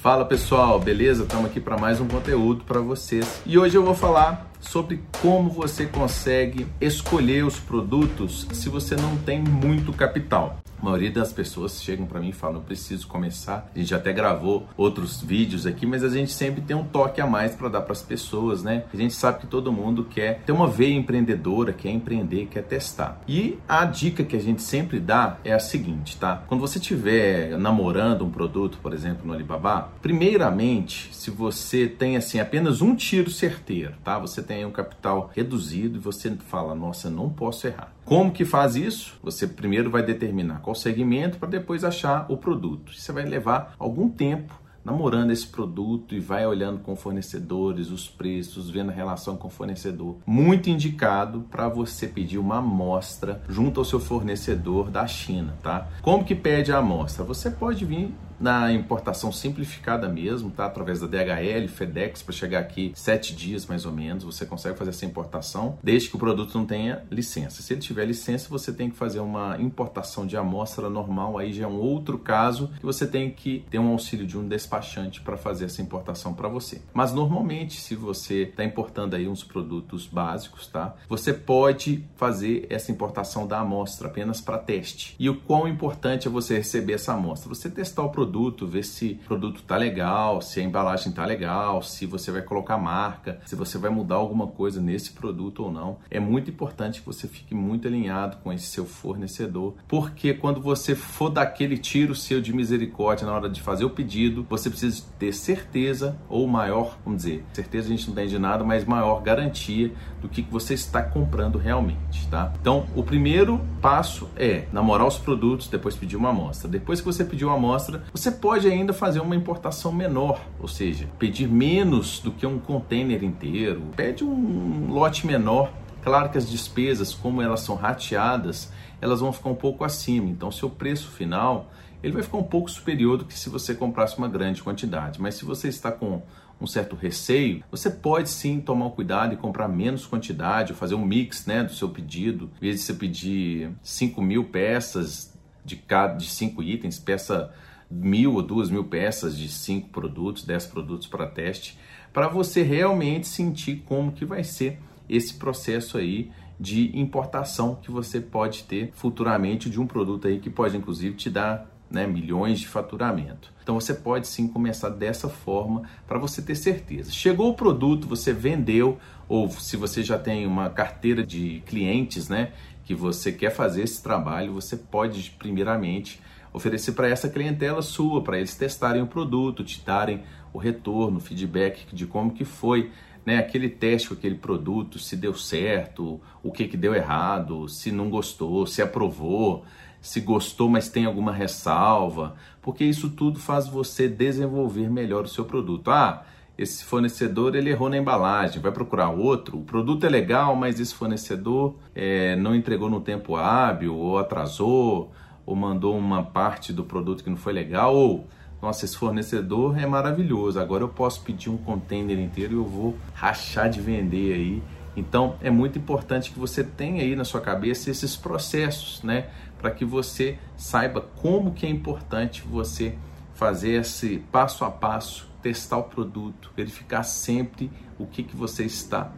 Fala pessoal, beleza? Estamos aqui para mais um conteúdo para vocês. E hoje eu vou falar sobre como você consegue escolher os produtos se você não tem muito capital. A maioria das pessoas chegam para mim e falam: eu preciso começar. A gente até gravou outros vídeos aqui, mas a gente sempre tem um toque a mais para dar para as pessoas, né? A gente sabe que todo mundo quer ter uma veia empreendedora, quer empreender, quer testar. E a dica que a gente sempre dá é a seguinte, tá? Quando você estiver namorando um produto, por exemplo, no Alibaba, primeiramente, se você tem assim apenas um tiro certeiro, tá? Você tem um capital reduzido e você fala: nossa, não posso errar. Como que faz isso? Você primeiro vai determinar qual segmento para depois achar o produto. Você vai levar algum tempo namorando esse produto e vai olhando com fornecedores, os preços, vendo a relação com o fornecedor. Muito indicado para você pedir uma amostra junto ao seu fornecedor da China, tá? Como que pede a amostra? Você pode vir na importação simplificada mesmo, tá? Através da DHL, FedEx, para chegar aqui sete dias mais ou menos, você consegue fazer essa importação, desde que o produto não tenha licença. Se ele tiver licença, você tem que fazer uma importação de amostra normal, aí já é um outro caso que você tem que ter um auxílio de um despachante para fazer essa importação para você. Mas normalmente, se você está importando aí uns produtos básicos, tá? Você pode fazer essa importação da amostra apenas para teste. E o quão importante é você receber essa amostra? Você testar o produto ver se o produto tá legal, se a embalagem tá legal, se você vai colocar marca, se você vai mudar alguma coisa nesse produto ou não. É muito importante que você fique muito alinhado com esse seu fornecedor, porque quando você for dar aquele tiro seu de misericórdia na hora de fazer o pedido, você precisa ter certeza ou maior, vamos dizer, certeza a gente não tem de nada, mas maior garantia do que você está comprando realmente, tá? Então, o primeiro passo é namorar os produtos, depois pedir uma amostra. Depois que você pediu uma amostra, você pode ainda fazer uma importação menor, ou seja, pedir menos do que um container inteiro, pede um lote menor. Claro que as despesas, como elas são rateadas, elas vão ficar um pouco acima. Então, seu preço final ele vai ficar um pouco superior do que se você comprasse uma grande quantidade. Mas se você está com um certo receio, você pode sim tomar cuidado e comprar menos quantidade, ou fazer um mix né, do seu pedido. Em vez de você pedir 5 mil peças de cada de cinco itens, peça mil ou duas mil peças de cinco produtos, dez produtos para teste, para você realmente sentir como que vai ser esse processo aí de importação que você pode ter futuramente de um produto aí que pode inclusive te dar né, milhões de faturamento. Então você pode sim começar dessa forma para você ter certeza. Chegou o produto, você vendeu, ou se você já tem uma carteira de clientes, né, que você quer fazer esse trabalho, você pode primeiramente oferecer para essa clientela sua, para eles testarem o produto, te darem o retorno, feedback de como que foi né, aquele teste com aquele produto, se deu certo, o que, que deu errado, se não gostou, se aprovou, se gostou, mas tem alguma ressalva, porque isso tudo faz você desenvolver melhor o seu produto. Ah, esse fornecedor ele errou na embalagem, vai procurar outro. O produto é legal, mas esse fornecedor é, não entregou no tempo hábil ou atrasou ou mandou uma parte do produto que não foi legal, ou nossa, esse fornecedor é maravilhoso, agora eu posso pedir um container inteiro e eu vou rachar de vender aí. Então é muito importante que você tenha aí na sua cabeça esses processos, né? Para que você saiba como que é importante você fazer esse passo a passo, testar o produto, verificar sempre o que, que você está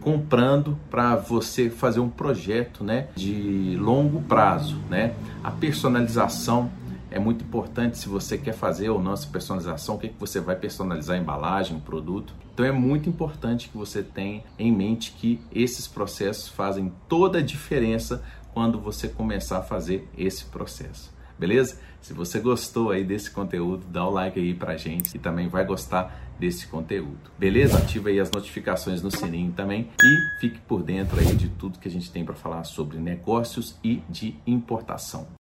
comprando para você fazer um projeto né, de longo prazo. Né? A personalização é muito importante se você quer fazer ou não essa personalização, o que, que você vai personalizar a embalagem, o produto. Então é muito importante que você tenha em mente que esses processos fazem toda a diferença quando você começar a fazer esse processo beleza? Se você gostou aí desse conteúdo, dá o like aí pra gente e também vai gostar desse conteúdo, beleza? Ativa aí as notificações no sininho também e fique por dentro aí de tudo que a gente tem para falar sobre negócios e de importação.